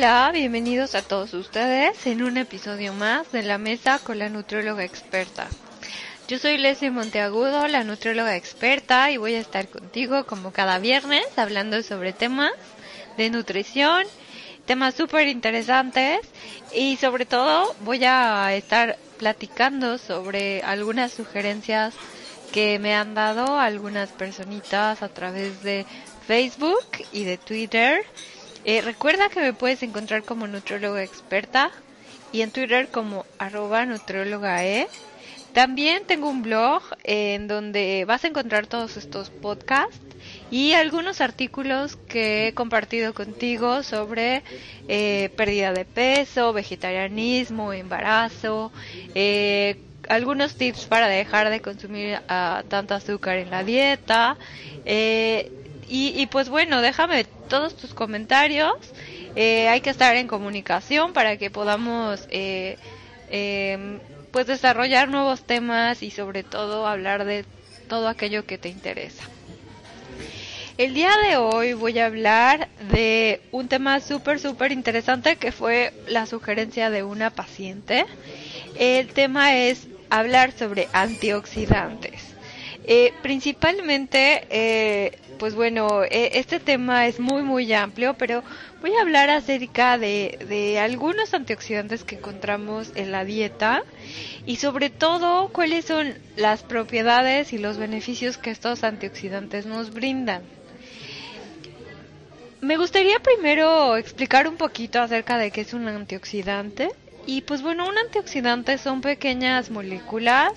Hola, bienvenidos a todos ustedes en un episodio más de la mesa con la nutrióloga experta. Yo soy Leslie Monteagudo, la nutrióloga experta, y voy a estar contigo como cada viernes hablando sobre temas de nutrición, temas súper interesantes y sobre todo voy a estar platicando sobre algunas sugerencias que me han dado algunas personitas a través de Facebook y de Twitter eh, recuerda que me puedes encontrar como nutrióloga experta y en Twitter como arroba nutrióloga e. También tengo un blog en donde vas a encontrar todos estos podcasts y algunos artículos que he compartido contigo sobre eh, pérdida de peso, vegetarianismo, embarazo, eh, algunos tips para dejar de consumir uh, tanto azúcar en la dieta. Eh, y, y, pues bueno, déjame todos tus comentarios. Eh, hay que estar en comunicación para que podamos eh, eh, pues desarrollar nuevos temas y sobre todo hablar de todo aquello que te interesa. El día de hoy voy a hablar de un tema súper, súper interesante que fue la sugerencia de una paciente. El tema es hablar sobre antioxidantes. Eh, principalmente, eh, pues bueno, eh, este tema es muy, muy amplio, pero voy a hablar acerca de, de algunos antioxidantes que encontramos en la dieta y sobre todo cuáles son las propiedades y los beneficios que estos antioxidantes nos brindan. Me gustaría primero explicar un poquito acerca de qué es un antioxidante. Y pues bueno, un antioxidante son pequeñas moléculas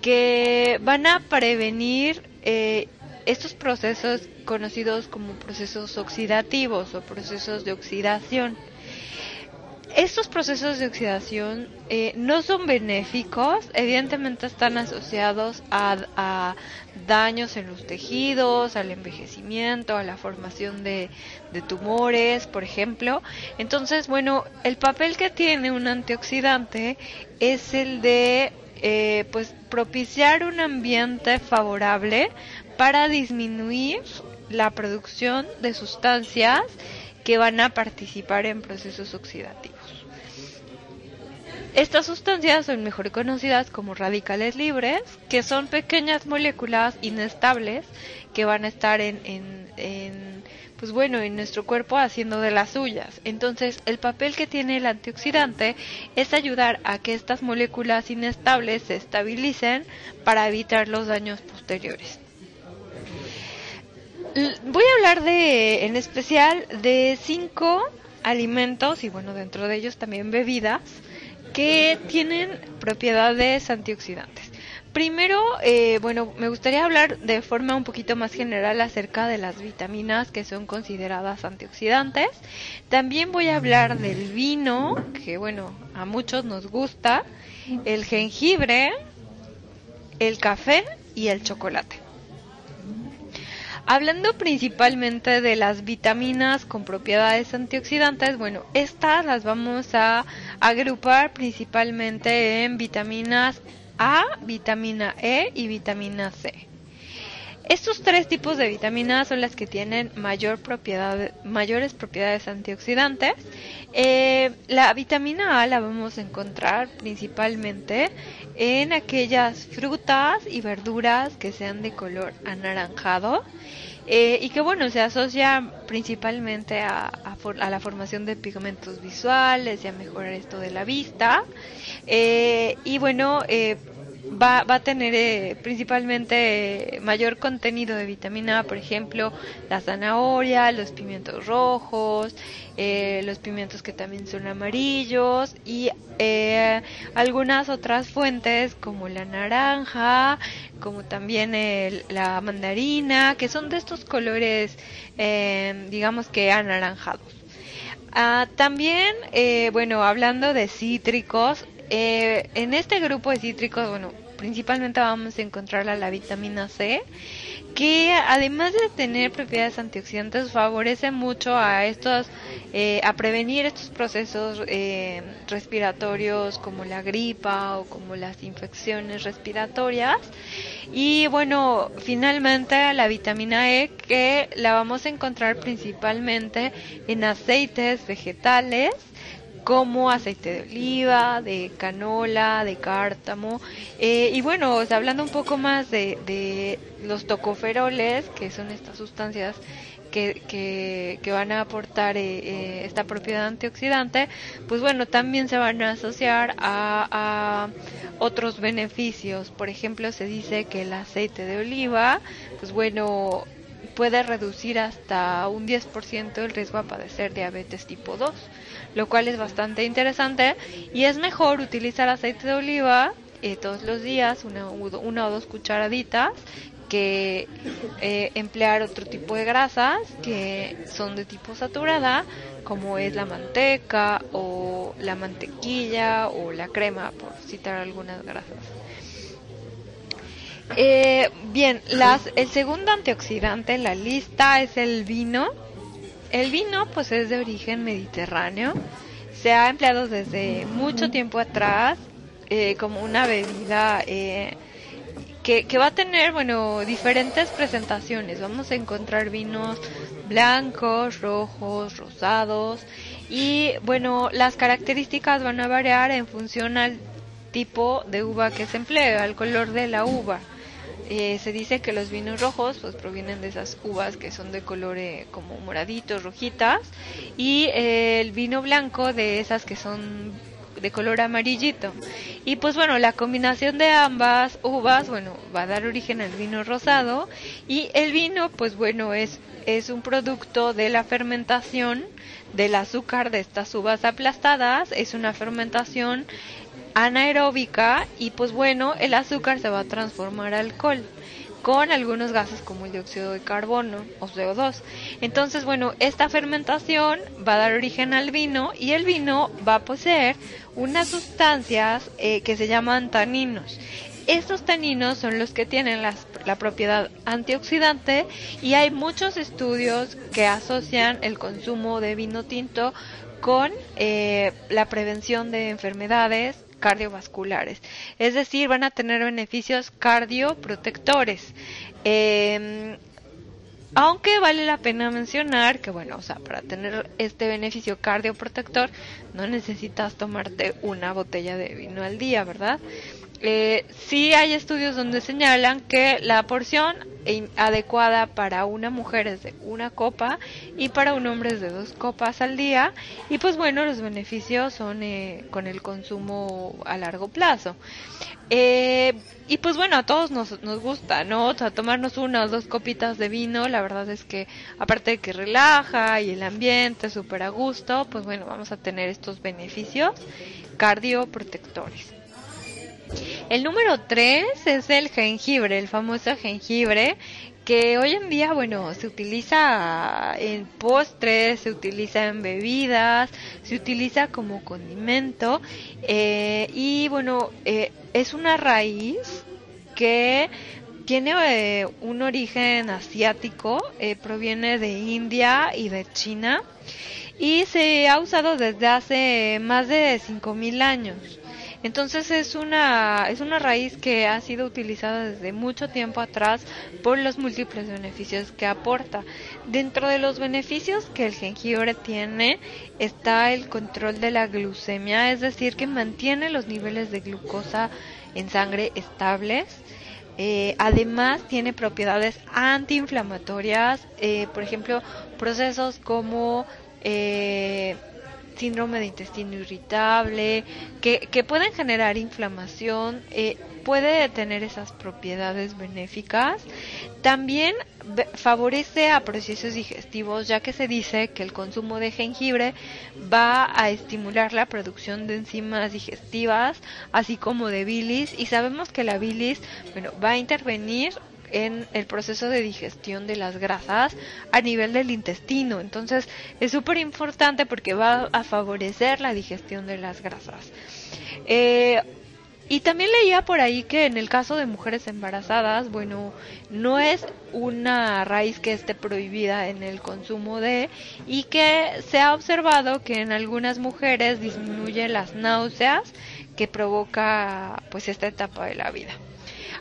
que van a prevenir eh, estos procesos conocidos como procesos oxidativos o procesos de oxidación. Estos procesos de oxidación eh, no son benéficos, evidentemente están asociados a, a, daños en los tejidos, al envejecimiento, a la formación de, de tumores, por ejemplo. Entonces, bueno, el papel que tiene un antioxidante es el de eh, pues propiciar un ambiente favorable para disminuir la producción de sustancias que van a participar en procesos oxidativos. Estas sustancias son mejor conocidas como radicales libres, que son pequeñas moléculas inestables que van a estar en, en, pues bueno, en nuestro cuerpo haciendo de las suyas. Entonces, el papel que tiene el antioxidante es ayudar a que estas moléculas inestables se estabilicen para evitar los daños posteriores. Voy a hablar de, en especial, de cinco alimentos y bueno, dentro de ellos también bebidas que tienen propiedades antioxidantes. Primero, eh, bueno, me gustaría hablar de forma un poquito más general acerca de las vitaminas que son consideradas antioxidantes. También voy a hablar del vino, que bueno, a muchos nos gusta, el jengibre, el café y el chocolate. Hablando principalmente de las vitaminas con propiedades antioxidantes, bueno, estas las vamos a agrupar principalmente en vitaminas a, vitamina E y vitamina C. Estos tres tipos de vitaminas son las que tienen mayor propiedad, mayores propiedades antioxidantes. Eh, la vitamina A la vamos a encontrar principalmente en aquellas frutas y verduras que sean de color anaranjado eh, y que bueno se asocia principalmente a, la formación de pigmentos visuales y a mejorar esto de la vista eh, y bueno va, va a tener eh, principalmente mayor contenido de vitamina A, por ejemplo, la zanahoria, los pimientos rojos, eh, los pimientos que también son amarillos y eh, algunas otras fuentes como la naranja, como también el, la mandarina, que son de estos colores, eh, digamos que anaranjados. Ah, también, eh, bueno, hablando de cítricos, eh, en este grupo de cítricos, bueno, principalmente vamos a encontrar la, la vitamina C, que además de tener propiedades antioxidantes favorece mucho a estos eh, a prevenir estos procesos eh, respiratorios como la gripa o como las infecciones respiratorias. Y bueno finalmente la vitamina E que la vamos a encontrar principalmente en aceites vegetales como aceite de oliva, de canola, de cártamo. Eh, y bueno, hablando un poco más de, los tocoferoles, que son estas sustancias que, que, van a aportar eh, eh, esta propiedad antioxidante, pues bueno, también se van a asociar a, otros beneficios. Por ejemplo, se dice que el aceite de oliva, pues bueno, puede reducir hasta un 10% el riesgo a padecer diabetes tipo 2 lo cual es bastante interesante y es mejor utilizar aceite de oliva eh, todos los días, una, una, o dos cucharaditas, que eh, emplear otro tipo de grasas que son de tipo saturada, como es la manteca o la mantequilla o la crema, por citar algunas grasas. Eh, bien, las, el segundo antioxidante en la lista es el vino el vino pues es de origen mediterráneo, se ha empleado desde mucho tiempo atrás eh, como una bebida eh, que, que, va a tener, bueno, diferentes presentaciones. Vamos a encontrar vinos blancos, rojos, rosados y, bueno, las características van a variar en función al tipo de uva que se emplea, al color de la uva. Eh, se dice que los vinos rojos pues provienen de esas uvas que son de color como moraditos, rojitas y eh, el vino blanco de esas que son de color amarillito. Y pues bueno, la combinación de ambas uvas, bueno, va a dar origen al vino rosado y el vino pues bueno es es un producto de la fermentación del azúcar de estas uvas aplastadas, es una fermentación anaeróbica y pues bueno, el azúcar se va a transformar a alcohol con algunos gases como el dióxido de carbono o CO2. Entonces, bueno, esta fermentación va a dar origen al vino y el vino va a poseer unas sustancias eh, que se llaman taninos. Estos taninos son los que tienen la propiedad antioxidante y hay muchos estudios que asocian el consumo de vino tinto con eh, la prevención de enfermedades cardiovasculares. Es decir, van a tener beneficios cardioprotectores. Eh, aunque vale la pena mencionar que, bueno, o sea, para tener este beneficio cardioprotector no necesitas tomarte una botella de vino al día, ¿verdad? Eh, sí hay estudios donde señalan que la porción adecuada para una mujer es de una copa y para un hombre es de dos copas al día. Y pues bueno los beneficios son eh, con el consumo a largo plazo. Eh, y pues bueno a todos nos, nos gusta no o sea tomarnos una o dos copitas de vino la verdad es que aparte de que relaja y el ambiente súper a gusto pues bueno vamos a tener estos beneficios cardioprotectores el número 3 es el jengibre, el famoso jengibre, que hoy en día, bueno, se utiliza en postres, se utiliza en bebidas, se utiliza como condimento eh, y bueno, eh, es una raíz que tiene eh, un origen asiático, proviene de India y de China y se ha usado desde hace más de 5.000 años. Entonces es una, es una raíz que ha sido utilizada desde mucho tiempo atrás por los múltiples beneficios que aporta. Dentro de los beneficios que el jengibre tiene está el control de la glucemia, es decir, que mantiene los niveles de glucosa en sangre estables. Eh, además tiene propiedades antiinflamatorias, eh, por ejemplo, procesos como eh, síndrome de intestino irritable, que, que pueden generar inflamación, eh, puede tener esas propiedades benéficas. También favorece a procesos digestivos, ya que se dice que el consumo de jengibre va a estimular la producción de enzimas digestivas, así como de bilis, y sabemos que la bilis, bueno, va a intervenir en el proceso de digestión de las grasas a nivel del intestino. Entonces es súper importante porque va a favorecer la digestión de las grasas. Eh, Y también leía por ahí que en el caso de mujeres embarazadas, bueno, no es una raíz que esté prohibida en el consumo de y que se ha observado que en algunas mujeres disminuye las náuseas que provoca pues esta etapa de la vida.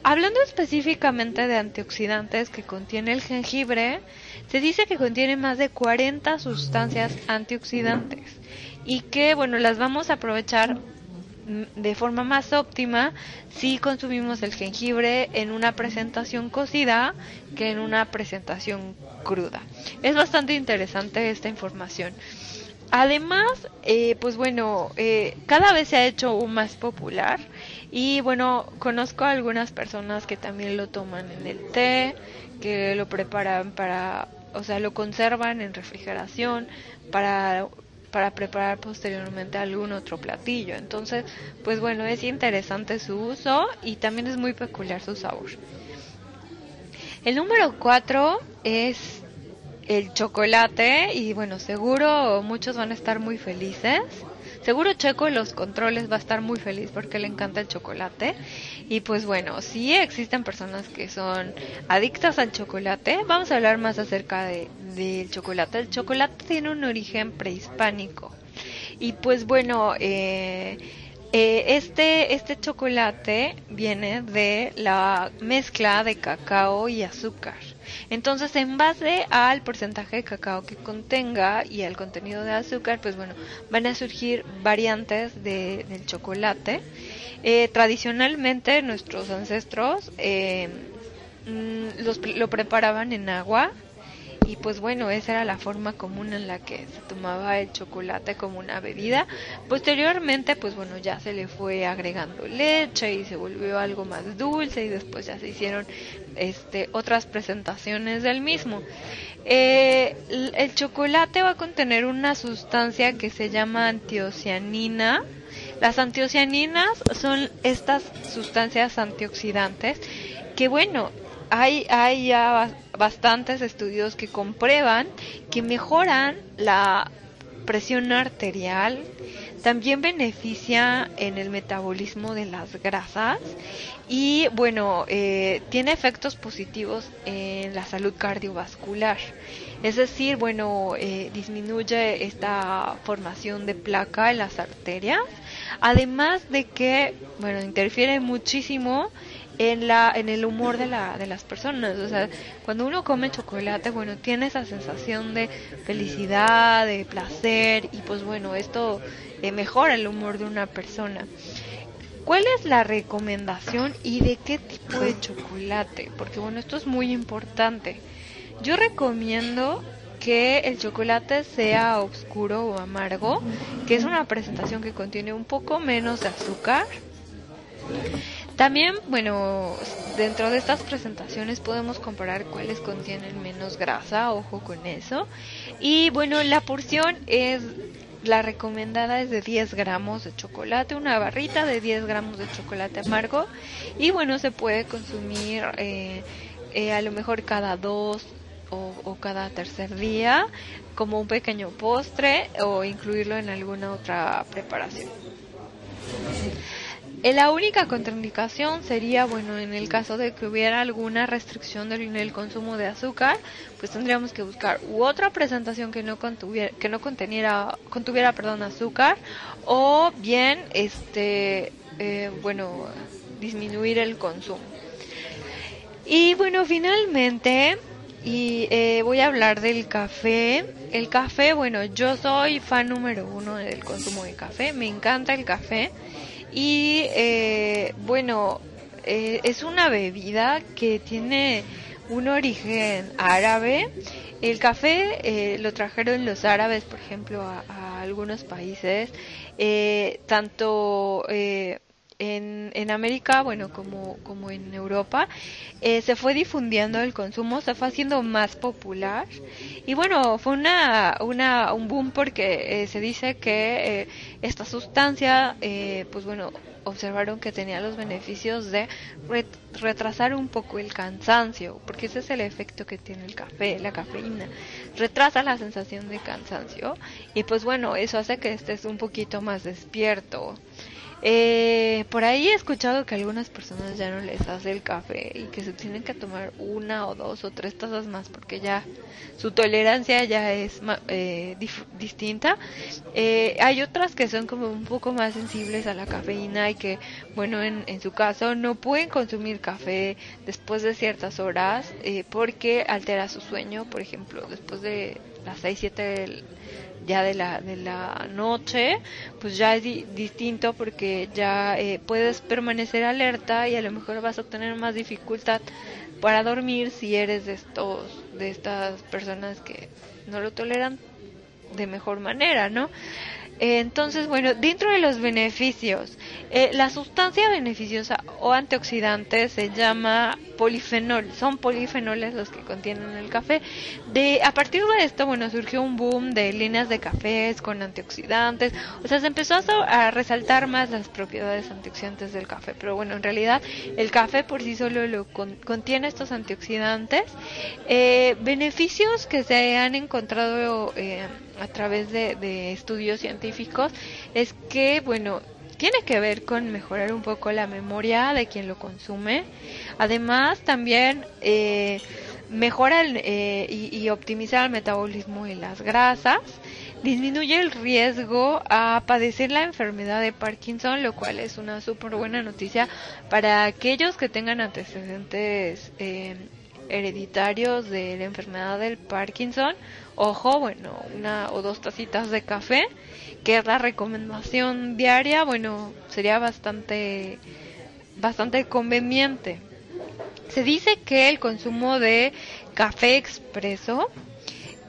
Hablando específicamente de antioxidantes que contiene el jengibre, se dice que contiene más de 40 sustancias antioxidantes y que bueno, las vamos a aprovechar de forma más óptima si consumimos el jengibre en una presentación cocida que en una presentación cruda. Es bastante interesante esta información. Además, eh, pues bueno, eh, cada vez se ha hecho más popular y bueno, conozco a algunas personas que también lo toman en el té, que lo preparan para, o sea, lo conservan en refrigeración para para preparar posteriormente algún otro platillo. Entonces, pues bueno, es interesante su uso y también es muy peculiar su sabor. El número 4 es el chocolate y bueno, seguro muchos van a estar muy felices. Seguro Checo en los controles va a estar muy feliz porque le encanta el chocolate. Y pues bueno, si existen personas que son adictas al chocolate. Vamos a hablar más acerca de, del chocolate. El chocolate tiene un origen prehispánico. Y pues bueno, eh, eh, este, este chocolate viene de la mezcla de cacao y azúcar. Entonces, en base al porcentaje de cacao que contenga y al contenido de azúcar, pues bueno, van a surgir variantes de, del chocolate. Eh, tradicionalmente, nuestros ancestros eh, mm, los, lo preparaban en agua y pues bueno, esa era la forma común en la que se tomaba el chocolate como una bebida. Posteriormente, pues bueno, ya se le fue agregando leche y se volvió algo más dulce y después ya se hicieron este otras presentaciones del mismo. Eh, el chocolate va a contener una sustancia que se llama antiocianina. Las antiocianinas son estas sustancias antioxidantes que bueno, hay, hay ya bastantes estudios que comprueban que mejoran la presión arterial, también beneficia en el metabolismo de las grasas y bueno, eh, tiene efectos positivos en la salud cardiovascular. Es decir, bueno, eh, disminuye esta formación de placa en las arterias, además de que, bueno, interfiere muchísimo en la en el humor de la de las personas o sea cuando uno come chocolate bueno tiene esa sensación de felicidad de placer y pues bueno esto eh, mejora el humor de una persona ¿Cuál es la recomendación y de qué tipo de chocolate? Porque bueno, esto es muy importante. Yo recomiendo que el chocolate sea oscuro o amargo, que es una presentación que contiene un poco menos de azúcar también, bueno, dentro de estas presentaciones podemos comparar cuáles contienen menos grasa, ojo con eso. Y bueno, la porción es, la recomendada es de 10 gramos de chocolate, una barrita de 10 gramos de chocolate amargo. Y bueno, se puede consumir eh, eh, a lo mejor cada dos o, o, cada tercer día como un pequeño postre o incluirlo en alguna otra preparación. Eh, la única contraindicación sería, bueno, en el caso de que hubiera alguna restricción del el consumo de azúcar, pues tendríamos que buscar u otra presentación que no contuviera, que no conteniera, contuviera, perdón, azúcar, o bien, este, eh, bueno, disminuir el consumo. Y bueno, finalmente, y eh, voy a hablar del café. El café, bueno, yo soy fan número uno del consumo de café, me encanta el café. Y eh, bueno, eh, es una bebida que tiene un origen árabe. El café eh, lo trajeron los árabes, por ejemplo, a, algunos países, tanto en, en América, bueno, como, como en Europa, eh, se fue difundiendo el consumo, se fue haciendo más popular y bueno, fue una, una un boom porque eh, se dice que eh, esta sustancia, pues bueno, observaron que tenía los beneficios de retrasar un poco el cansancio, porque ese es el efecto que tiene el café, la cafeína, retrasa la sensación de cansancio y pues bueno, eso hace que estés un poquito más despierto. Eh, por ahí he escuchado que algunas personas ya no les hace el café y que se tienen que tomar una o dos o tres tazas más porque ya su tolerancia ya es eh, distinta. Eh, hay otras que son como un poco más sensibles a la cafeína y que, bueno, en, en su caso no pueden consumir café después de ciertas horas eh, porque altera su sueño, por ejemplo, después de las 6, 7 del ya de la, de la noche, pues ya es distinto porque ya eh, puedes permanecer alerta y a lo mejor vas a tener más dificultad para dormir si eres de estos, de estas personas que no lo toleran de mejor manera, ¿no? Entonces, bueno, dentro de los beneficios, eh, la sustancia beneficiosa o antioxidante se llama polifenol. Son polifenoles los que contienen el café. De a partir de esto, bueno, surgió un boom de líneas de cafés con antioxidantes. O sea, se empezó a, resaltar más las propiedades antioxidantes del café. Pero bueno, en realidad el café por sí solo lo contiene estos antioxidantes. Eh, beneficios que se han encontrado eh, a través de, de estudios científicos es que, bueno, tiene que ver con mejorar un poco la memoria de quien lo consume. Además, también eh, mejora eh, y, y, optimiza el metabolismo y las grasas. Disminuye el riesgo a padecer la enfermedad de Parkinson, lo cual es una súper buena noticia para aquellos que tengan antecedentes eh, hereditarios de la enfermedad del Parkinson. Ojo, bueno, una o dos tacitas de café que es la recomendación diaria, bueno, sería bastante, bastante conveniente. Se dice que el consumo de café expreso,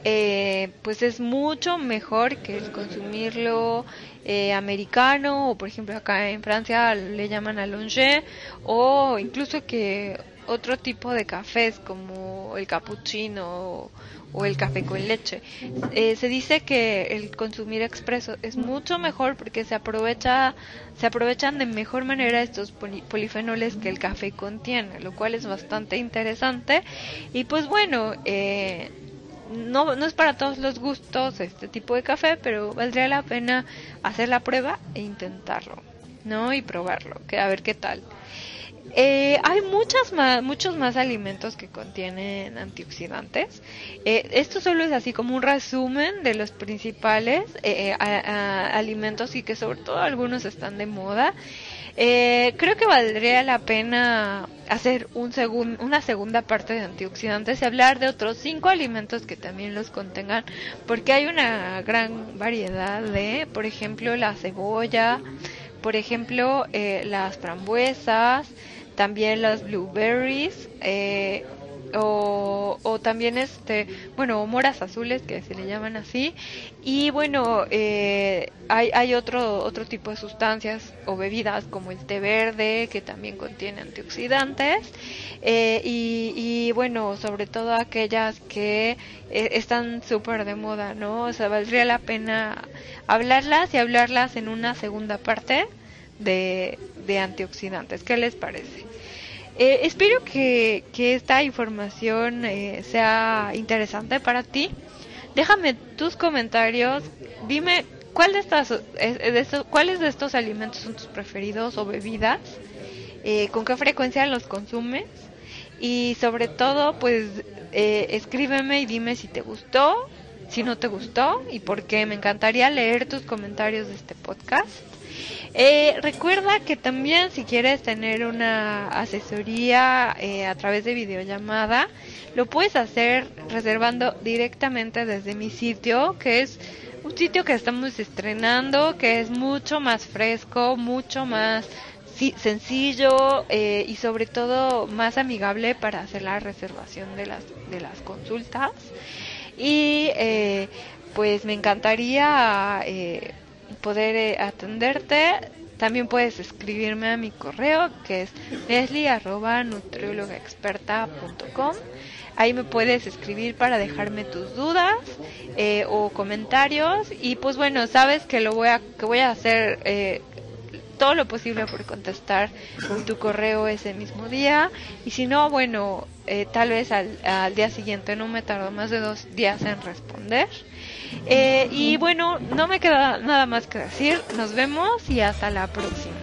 eh, pues es mucho mejor que el consumirlo eh, americano o por ejemplo acá en Francia le llaman allongé o incluso que otro tipo de cafés como el cappuccino o el café con leche. Eh, se dice que el consumir expreso es mucho mejor porque se aprovecha se aprovechan de mejor manera estos polifenoles que el café contiene, lo cual es bastante interesante. Y pues bueno, eh, no, no es para todos los gustos este tipo de café, pero valdría la pena hacer la prueba e intentarlo, ¿no? Y probarlo, que a ver qué tal. Eh, hay muchas más, muchos más alimentos que contienen antioxidantes. Eh, esto solo es así como un resumen de los principales eh, alimentos y que sobre todo algunos están de moda. creo que valdría la pena hacer un una segunda parte de antioxidantes y hablar de otros cinco alimentos que también los contengan, porque hay una gran variedad de, por ejemplo, la cebolla, por ejemplo, las frambuesas, también las blueberries eh, o, o, también este bueno moras azules que se le llaman así. Y bueno eh, hay, hay otro otro tipo de sustancias o bebidas como el té verde que también contiene antioxidantes. Eh, y, y, bueno sobre todo aquellas que están súper de moda no o sea valdría la pena hablarlas y hablarlas en una segunda parte de, de antioxidantes. ¿Qué les parece? Eh, espero que, que, esta información eh, sea interesante para ti. Déjame tus comentarios. Dime cuál de estas, de estos, cuáles de estos alimentos son tus preferidos o bebidas. Eh, con qué frecuencia los consumes. Y sobre todo, pues escríbeme y dime si te gustó, si no te gustó y por qué. Me encantaría leer tus comentarios de este podcast. Eh, recuerda que también si quieres tener una asesoría eh, a través de videollamada, lo puedes hacer reservando directamente desde mi sitio, que es un sitio que estamos estrenando, que es mucho más fresco, mucho más sencillo eh, y sobre todo más amigable para hacer la reservación de las, de las consultas. Y pues me encantaría poder eh, atenderte. También puedes escribirme a mi correo que es leslie.nutriólogaexperta.com. Ahí me puedes escribir para dejarme tus dudas eh, o comentarios y pues bueno, sabes que lo voy a que voy a hacer eh, todo lo posible por contestar con tu correo ese mismo día y si no, bueno, tal vez al, día siguiente no me tardo más de dos días en responder. Eh, y bueno, no me queda nada más que decir. Nos vemos y hasta la próxima.